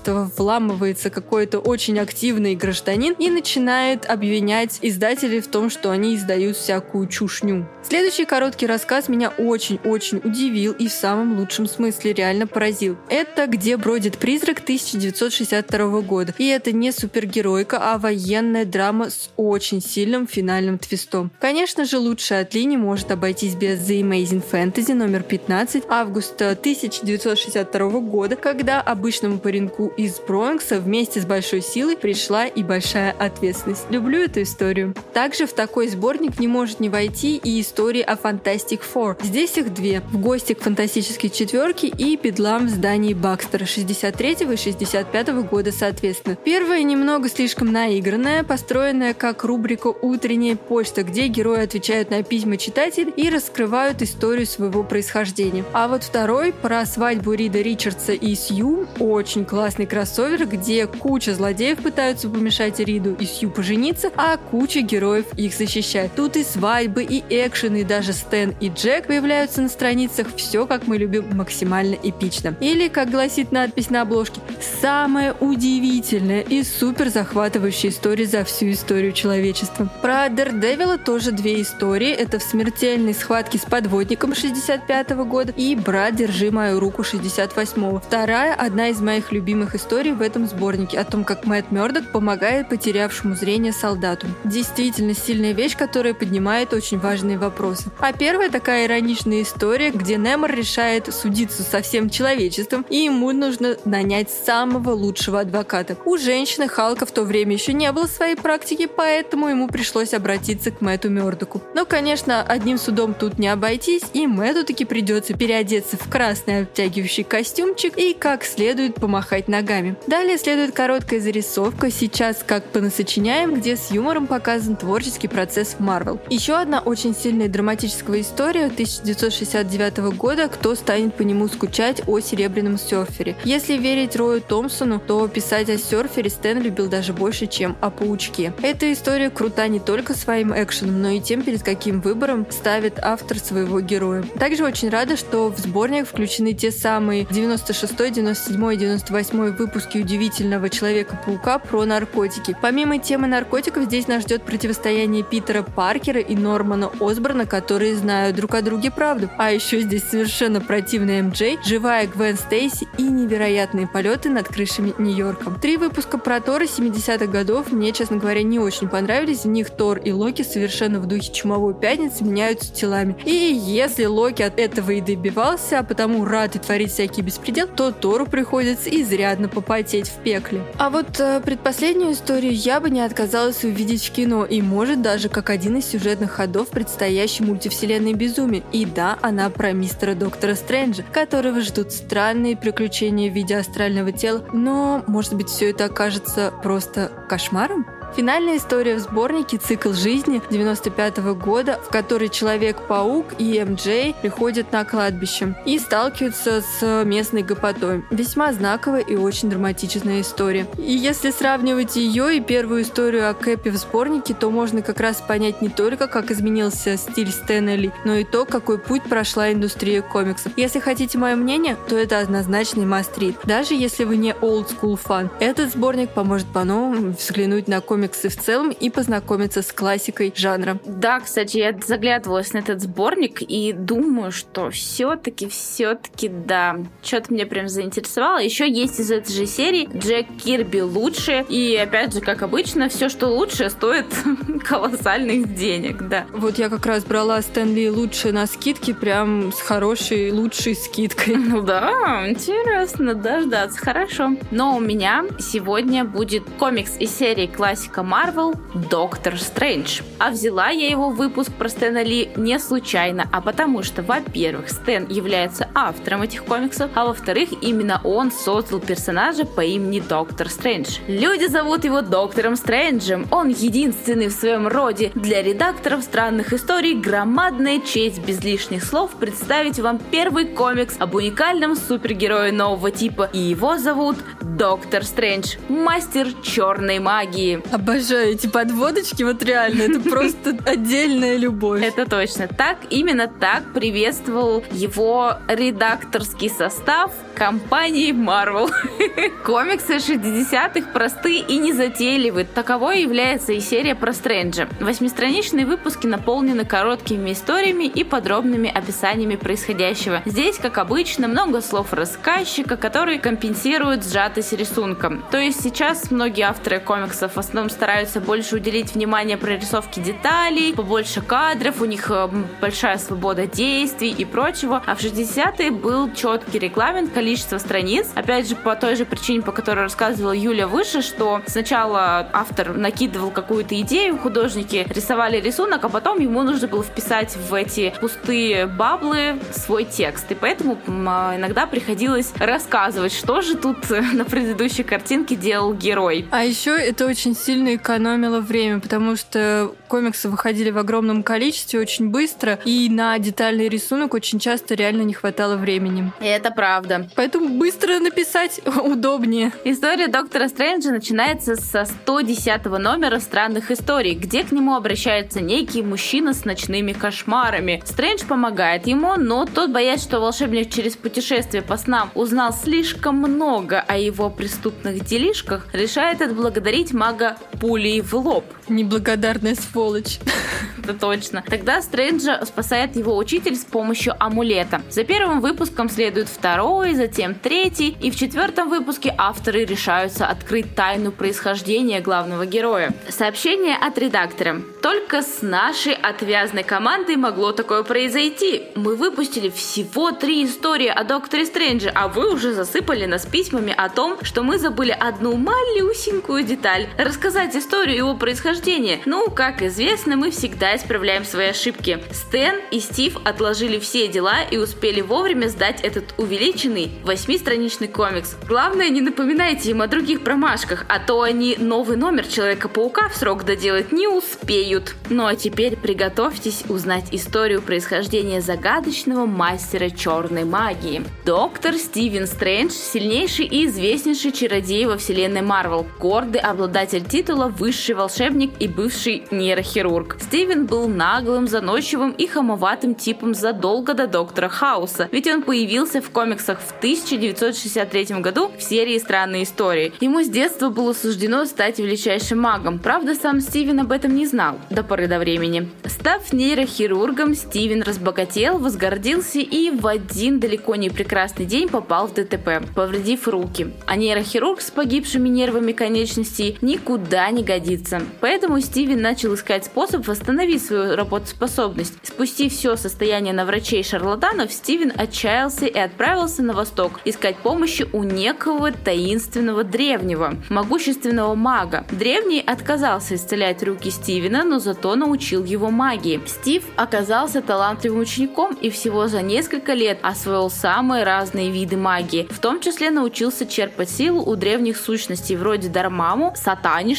издательство вламывается какой-то очень активный гражданин и начинает обвинять издателей в том, что они издают всякую чушню. Следующий короткий рассказ меня очень-очень удивил и в самом лучшем смысле реально поразил. Это «Где бродит призрак» 1962 года. И это не супергеройка, а военная драма с очень сильным финальным твистом. Конечно же, лучше от Ли не может обойтись без The Amazing Fantasy номер 15 августа 1962 года, когда обычному пареньку из Бронкса вместе с большой силой пришла и большая ответственность. Люблю эту историю. Также в такой сборник не может не войти и истории о Fantastic Four. Здесь их две. В гости к фантастической четверке и Бедлам в здании Бакстера 63 и 65 года соответственно. Первая немного слишком наигранная, построенная как рубрика «Утренняя почта», где герои отвечают на письма читателей и раскрывают историю своего происхождения. А вот второй про свадьбу Рида Ричардса и Сью очень классный кроссовер, где куча злодеев пытаются помешать Риду и Сью пожениться, а куча героев их защищает. Тут и свадьбы, и экшены, и даже Стэн и Джек появляются на страницах. Все, как мы любим, максимально эпично. Или, как гласит надпись на обложке, самая удивительная и супер захватывающая история за всю историю человечества. Про Дердевила тоже две истории. Это в смертельной схватке с подводником 65 -го года и «Брат, держи мою руку» 68 -го. Вторая, одна из моих любимых историй в этом сборнике о том, как Мэтт Мёрдок помогает потерявшему зрение солдату. Действительно сильная вещь, которая поднимает очень важные вопросы. А первая такая ироничная история, где Немор решает судиться со всем человечеством, и ему нужно нанять самого лучшего адвоката. У женщины Халка в то время еще не было своей практики, поэтому ему пришлось обратиться к Мэтту Мёрдоку. Но, конечно, одним судом тут не обойтись, и Мэтту таки придется переодеться в красный обтягивающий костюмчик и как следует помахать ногами. Далее следует короткая зарисовка «Сейчас как понасочиняем», где с юмором показан творческий процесс в Марвел. Еще одна очень сильная драматическая история 1969 года «Кто станет по нему скучать о серебряном серфере». Если верить Рою Томпсону, то писать о серфере Стэн любил даже больше, чем о паучке. Эта история крута не только своим экшеном, но и тем, перед каким выбором ставит автор своего героя. Также очень рада, что в сборник включены те самые 96, 97, 98 выпуске «Удивительного Человека-паука» про наркотики. Помимо темы наркотиков, здесь нас ждет противостояние Питера Паркера и Нормана Осборна, которые знают друг о друге правду. А еще здесь совершенно противная МД, живая Гвен Стейси и невероятные полеты над крышами Нью-Йорка. Три выпуска про Тора 70-х годов мне, честно говоря, не очень понравились. В них Тор и Локи совершенно в духе Чумовой пятницы меняются телами. И если Локи от этого и добивался, а потому рад и творить всякий беспредел, то Тору приходится изрядно попотеть в пекле. А вот э, предпоследнюю историю я бы не отказалась увидеть в кино, и может даже как один из сюжетных ходов предстоящей мультивселенной безумия. И да, она про мистера Доктора Стрэнджа, которого ждут странные приключения в виде астрального тела, но, может быть, все это окажется просто кошмаром? Финальная история в сборнике «Цикл жизни» 95 -го года, в которой Человек-паук и МД приходят на кладбище и сталкиваются с местной гопотой. Весьма знаковая и очень драматичная история. И если сравнивать ее и первую историю о Кэпе в сборнике, то можно как раз понять не только, как изменился стиль Стэна Ли, но и то, какой путь прошла индустрия комиксов. Если хотите мое мнение, то это однозначный мастрит. Даже если вы не school фан, этот сборник поможет по-новому взглянуть на комиксы комиксы в целом и познакомиться с классикой жанра. Да, кстати, я заглядывалась на этот сборник и думаю, что все-таки, все-таки, да, что-то меня прям заинтересовало. Еще есть из этой же серии Джек Кирби лучше. И опять же, как обычно, все, что лучше, стоит колоссальных денег, да. Вот я как раз брала Стэнли лучше на скидке, прям с хорошей, лучшей скидкой. Ну да, интересно дождаться, хорошо. Но у меня сегодня будет комикс из серии классик классика Marvel «Доктор Стрэндж». А взяла я его выпуск про Стэна Ли не случайно, а потому что, во-первых, Стэн является автором этих комиксов, а во-вторых, именно он создал персонажа по имени Доктор Стрэндж. Люди зовут его Доктором Стрэнджем. Он единственный в своем роде. Для редакторов странных историй громадная честь без лишних слов представить вам первый комикс об уникальном супергерое нового типа. И его зовут Доктор Стрэндж, мастер черной магии. Обожаю эти подводочки, вот реально, это просто отдельная любовь. Это точно. Так, именно так приветствовал его редакторский состав компании Marvel. Комиксы 60-х просты и незатейливы. Таковой является и серия про Стрэнджа. Восьмистраничные выпуски наполнены короткими историями и подробными описаниями происходящего. Здесь, как обычно, много слов рассказчика, которые компенсируют сжатость рисунка. То есть сейчас многие авторы комиксов в основном стараются больше уделить внимание прорисовке деталей, побольше кадров, у них э, большая свобода действий и прочего. А в 60-е был четкий регламент, количество страниц. Опять же, по той же причине, по которой рассказывала Юля выше, что сначала автор накидывал какую-то идею, художники рисовали рисунок, а потом ему нужно было вписать в эти пустые баблы свой текст. И поэтому а, иногда приходилось рассказывать, что же тут на предыдущей картинке делал герой. А еще это очень сильно экономило время, потому что комиксы выходили в огромном количестве очень быстро, и на детальный рисунок очень часто реально не хватало времени. Это правда. Поэтому быстро написать удобнее. История доктора Стрэнджа начинается со 110 номера «Странных историй», где к нему обращается некий мужчина с ночными кошмарами. Стрэндж помогает ему, но тот, боясь, что волшебник через путешествие по снам узнал слишком много о его преступных делишках, решает отблагодарить мага пулей в лоб. Неблагодарная сволочь. Это точно. Тогда Стрэнджа спасает его учитель с помощью амулета. За первым выпуском следует второй, затем третий, и в четвертом выпуске авторы решаются открыть тайну происхождения главного героя. Сообщение от редактора. Только с нашей отвязной командой могло такое произойти. Мы выпустили всего три истории о Докторе Стрэнджа, а вы уже засыпали нас письмами о том, что мы забыли одну малюсенькую деталь. Рассказать историю его происхождения. Ну, как известно, мы всегда исправляем свои ошибки. Стэн и Стив отложили все дела и успели вовремя сдать этот увеличенный восьмистраничный комикс. Главное, не напоминайте им о других промашках, а то они новый номер Человека-паука в срок доделать не успеют. Ну а теперь приготовьтесь узнать историю происхождения загадочного мастера черной магии. Доктор Стивен Стрэндж – сильнейший и известнейший чародей во вселенной Марвел, гордый обладатель титула «Высший волшебник» и бывший нейрохирург. Стивен был наглым, заносчивым и хамоватым типом задолго до Доктора Хауса, ведь он появился в комиксах в 1963 году в серии «Странные истории». Ему с детства было суждено стать величайшим магом, правда, сам Стивен об этом не знал до поры до времени. Став нейрохирургом, Стивен разбогател, возгордился и в один далеко не прекрасный день попал в ДТП, повредив руки. А нейрохирург с погибшими нервами конечностей никуда не годится. Поэтому Стивен начал искать способ восстановить свою работоспособность. Спустив все состояние на врачей-шарлатанов, Стивен отчаялся и отправился на восток искать помощи у некого таинственного древнего, могущественного мага. Древний отказался исцелять руки Стивена, но зато научил его магии. Стив оказался талантливым учеником и всего за несколько лет освоил самые разные виды магии, в том числе научился черпать силу у древних сущностей вроде Дармаму,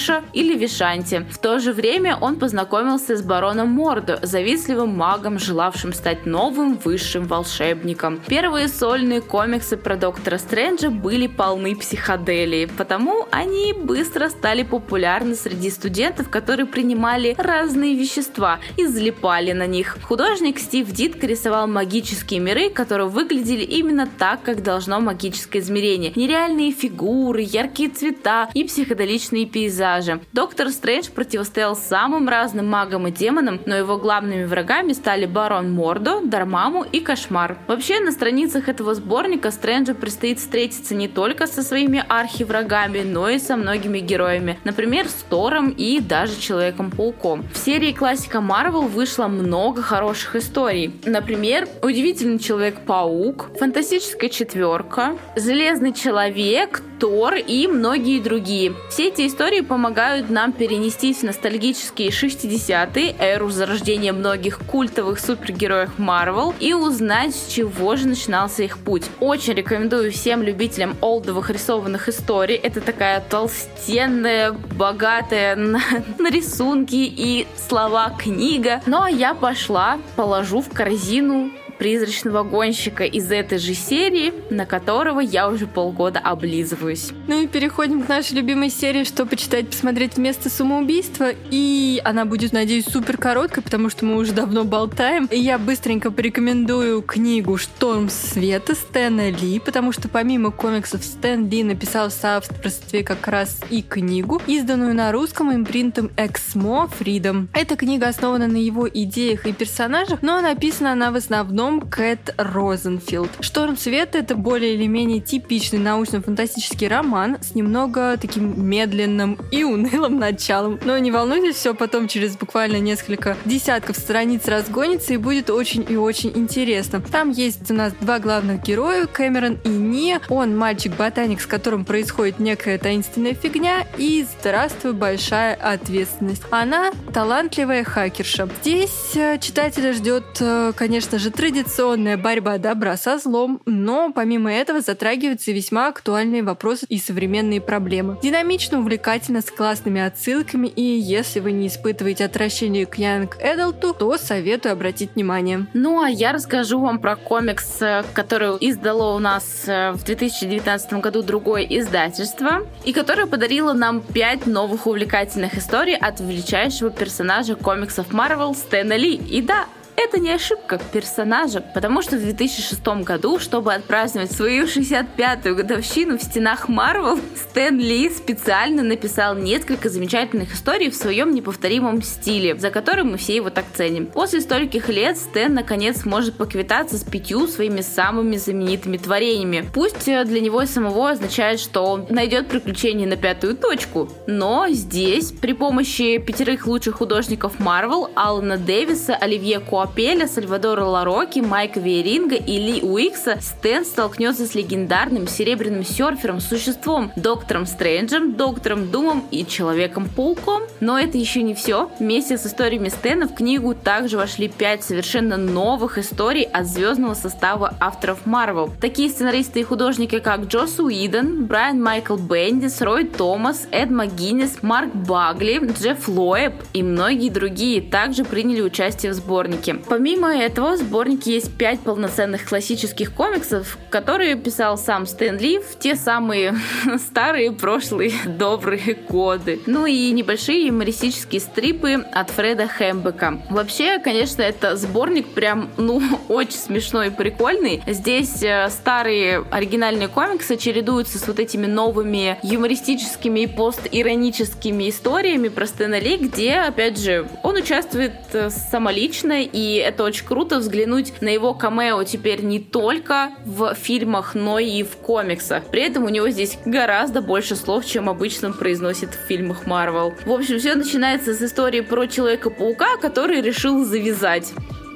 Сатаниша или Вишанти. В то же время он познакомился с бароном Мордо, завистливым магом, желавшим стать новым высшим волшебником. Первые сольные комиксы про Доктора Стрэнджа были полны психоделии, потому они быстро стали популярны среди студентов, которые принимали разные вещества и залипали на них. Художник Стив Дитко рисовал магические миры, которые выглядели именно так, как должно магическое измерение. Нереальные фигуры, яркие цвета и психоделичные пейзажи. Доктор Стрэндж противостоял самым разным магам и демонам, но его главными врагами стали Барон Мордо, Дармаму и Кошмар. Вообще, на страницах этого сборника Стрэнджу предстоит встретиться не только со своими архиврагами, но и со многими героями. Например, с Тором и даже Человеком-пауком. В серии классика Марвел вышло много хороших историй. Например, Удивительный Человек-паук, Фантастическая четверка, Железный Человек, Тор и многие другие. Все эти истории помогают нам перенестись в ностальгические 60-е, эру зарождения многих культовых супергероев Марвел и узнать, с чего же начинался их путь. Очень рекомендую всем любителям олдовых рисованных историй. Это такая толстенная, богатая на, на рисунки и слова книга. Ну а я пошла, положу в корзину призрачного гонщика из этой же серии, на которого я уже полгода облизываюсь. Ну и переходим к нашей любимой серии, что почитать, посмотреть вместо самоубийства. И она будет, надеюсь, супер короткой, потому что мы уже давно болтаем. И я быстренько порекомендую книгу «Шторм света» Стэна Ли, потому что помимо комиксов Стэн Ли написал в соавторстве как раз и книгу, изданную на русском импринтом Эксмо Freedom. Эта книга основана на его идеях и персонажах, но написана она в основном основном Кэт Розенфилд. «Шторм света» — это более или менее типичный научно-фантастический роман с немного таким медленным и унылым началом. Но не волнуйтесь, все потом через буквально несколько десятков страниц разгонится и будет очень и очень интересно. Там есть у нас два главных героя, Кэмерон и Ни. Он мальчик-ботаник, с которым происходит некая таинственная фигня, и здравствуй, большая ответственность. Она талантливая хакерша. Здесь э, читателя ждет, э, конечно же, традиционный традиционная борьба добра со злом, но помимо этого затрагиваются весьма актуальные вопросы и современные проблемы. Динамично, увлекательно, с классными отсылками, и если вы не испытываете отвращение к Young Adult, то советую обратить внимание. Ну а я расскажу вам про комикс, э, который издало у нас э, в 2019 году другое издательство, и которое подарило нам 5 новых увлекательных историй от величайшего персонажа комиксов Marvel Стэна Ли. И да, это не ошибка персонажа, потому что в 2006 году, чтобы отпраздновать свою 65-ю годовщину в стенах Марвел, Стэн Ли специально написал несколько замечательных историй в своем неповторимом стиле, за которым мы все его так ценим. После стольких лет Стэн наконец сможет поквитаться с пятью своими самыми знаменитыми творениями. Пусть для него самого означает, что он найдет приключения на пятую точку, но здесь при помощи пятерых лучших художников Марвел, Алана Дэвиса, Оливье Куапеля, Сальвадора Лароки, Майка Виринго и Ли Уикса Стэн столкнется с легендарным серебряным серфером, существом, доктором Стрэнджем, доктором Думом и Человеком-пауком. Но это еще не все. Вместе с историями Стэна в книгу также вошли пять совершенно новых историй от звездного состава авторов Марвел. Такие сценаристы и художники, как Джос Уидон, Брайан Майкл Бендис, Рой Томас, Эд МакГиннис, Марк Багли, Джефф Лоэб и многие другие также приняли участие в сборнике. Помимо этого, в сборнике есть пять полноценных классических комиксов, которые писал сам Стэн Ли в те самые старые прошлые добрые годы. Ну и небольшие юмористические стрипы от Фреда Хэмбека. Вообще, конечно, это сборник прям, ну, очень смешной и прикольный. Здесь э, старые оригинальные комиксы чередуются с вот этими новыми юмористическими и постироническими историями про Стэна Ли, где, опять же, он участвует э, самолично, и это очень круто взглянуть на его камео теперь не только в фильмах, но и в комиксах. При этом у него здесь гораздо больше слов, чем обычно произносит в фильмах Марвел. В общем, все начинается с истории про Человека-паука, который решил завязать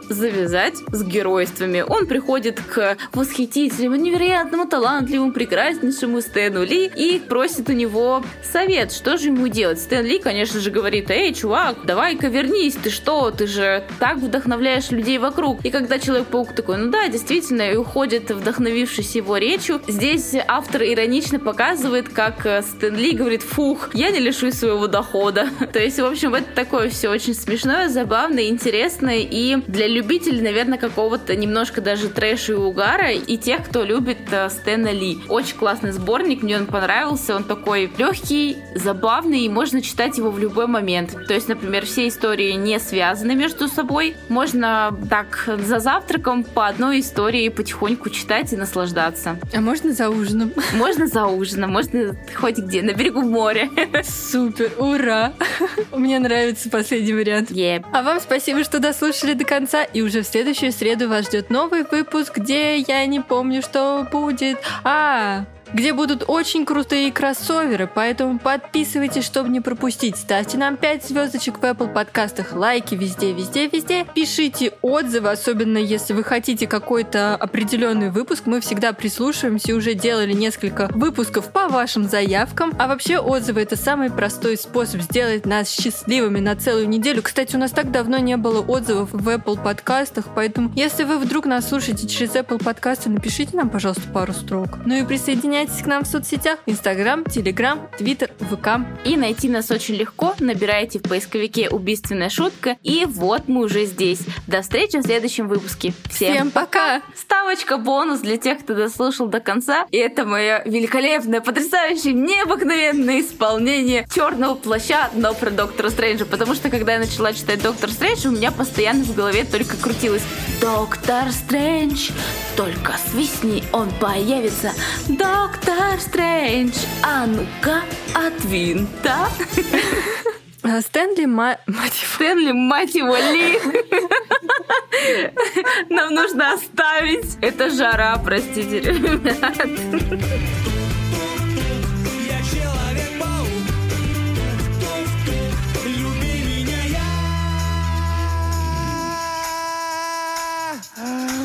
завязать с геройствами. Он приходит к восхитительному, невероятному, талантливому, прекраснейшему Стэну Ли и просит у него совет, что же ему делать. Стэн Ли, конечно же, говорит, эй, чувак, давай-ка вернись, ты что, ты же так вдохновляешь людей вокруг. И когда Человек-паук такой, ну да, действительно, и уходит, вдохновившись его речью, здесь автор иронично показывает, как Стэн Ли говорит, фух, я не лишусь своего дохода. То есть, в общем, это такое все очень смешное, забавное, интересное и для людей любителей, наверное, какого-то немножко даже трэша и угара, и тех, кто любит э, Стэна Ли. Очень классный сборник, мне он понравился, он такой легкий, забавный, и можно читать его в любой момент. То есть, например, все истории не связаны между собой, можно так за завтраком по одной истории потихоньку читать и наслаждаться. А можно за ужином? Можно за ужином, можно хоть где, на берегу моря. Супер, ура! Мне нравится последний вариант. Yeah. А вам спасибо, что дослушали до конца и уже в следующую среду вас ждет новый выпуск, где я не помню, что будет. А, где будут очень крутые кроссоверы, поэтому подписывайтесь, чтобы не пропустить. Ставьте нам 5 звездочек в Apple подкастах, лайки везде, везде, везде. Пишите отзывы, особенно если вы хотите какой-то определенный выпуск. Мы всегда прислушиваемся уже делали несколько выпусков по вашим заявкам. А вообще отзывы это самый простой способ сделать нас счастливыми на целую неделю. Кстати, у нас так давно не было отзывов в Apple подкастах, поэтому если вы вдруг нас слушаете через Apple подкасты, напишите нам, пожалуйста, пару строк. Ну и присоединяйтесь Присоединяйтесь к нам в соцсетях Инстаграм, Телеграм, Твиттер, ВК. И найти нас очень легко. Набирайте в поисковике «Убийственная шутка» и вот мы уже здесь. До встречи в следующем выпуске. Всем, Всем пока! Ставочка бонус для тех, кто дослушал до конца. И это мое великолепное, потрясающее, необыкновенное исполнение черного плаща, но про Доктора Стрэнджа. Потому что когда я начала читать Доктор Стрэндж, у меня постоянно в голове только крутилось Доктор Стрэндж, только свистни, он появится. Доктор Доктор Стрэндж, а ну-ка от винта. Э, Стэнли, ма... мать его. Стэнли, мать его, Ли. Нам нужно оставить. Это жара, простите, ребят. Ah.